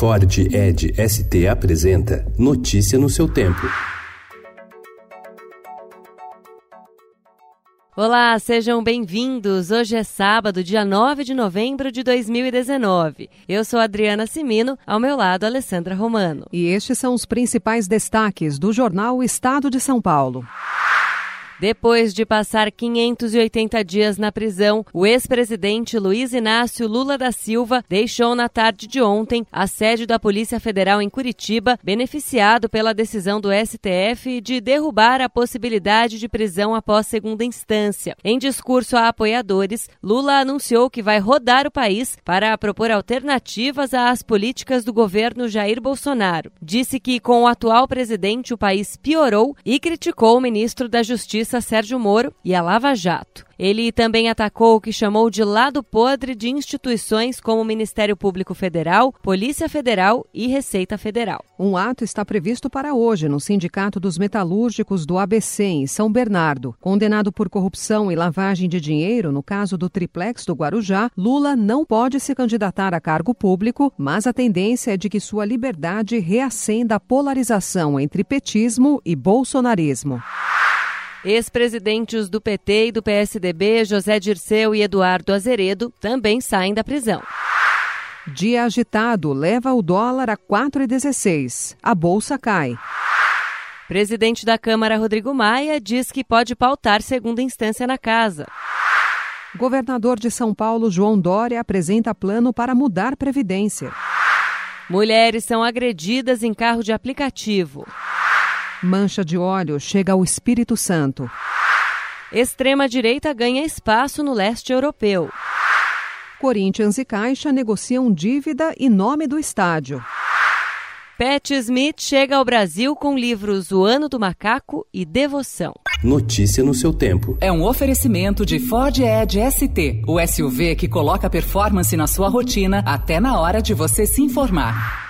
Ford Ed ST apresenta Notícia no seu tempo. Olá, sejam bem-vindos. Hoje é sábado, dia 9 de novembro de 2019. Eu sou Adriana Simino, ao meu lado, Alessandra Romano. E estes são os principais destaques do jornal Estado de São Paulo. Depois de passar 580 dias na prisão, o ex-presidente Luiz Inácio Lula da Silva deixou na tarde de ontem a sede da Polícia Federal em Curitiba, beneficiado pela decisão do STF de derrubar a possibilidade de prisão após segunda instância. Em discurso a apoiadores, Lula anunciou que vai rodar o país para propor alternativas às políticas do governo Jair Bolsonaro. Disse que com o atual presidente o país piorou e criticou o ministro da Justiça Sérgio Moro e a Lava Jato. Ele também atacou o que chamou de lado podre de instituições como o Ministério Público Federal, Polícia Federal e Receita Federal. Um ato está previsto para hoje no Sindicato dos Metalúrgicos do ABC, em São Bernardo. Condenado por corrupção e lavagem de dinheiro no caso do triplex do Guarujá, Lula não pode se candidatar a cargo público, mas a tendência é de que sua liberdade reacenda a polarização entre petismo e bolsonarismo. Ex-presidentes do PT e do PSDB, José Dirceu e Eduardo Azeredo, também saem da prisão. Dia agitado leva o dólar a 4,16. A bolsa cai. Presidente da Câmara, Rodrigo Maia, diz que pode pautar segunda instância na casa. Governador de São Paulo, João Dória, apresenta plano para mudar Previdência. Mulheres são agredidas em carro de aplicativo. Mancha de óleo chega ao Espírito Santo. Extrema-direita ganha espaço no leste europeu. Corinthians e Caixa negociam dívida e nome do estádio. Pat Smith chega ao Brasil com livros O Ano do Macaco e Devoção. Notícia no seu tempo. É um oferecimento de Ford Edge ST, o SUV que coloca performance na sua rotina até na hora de você se informar.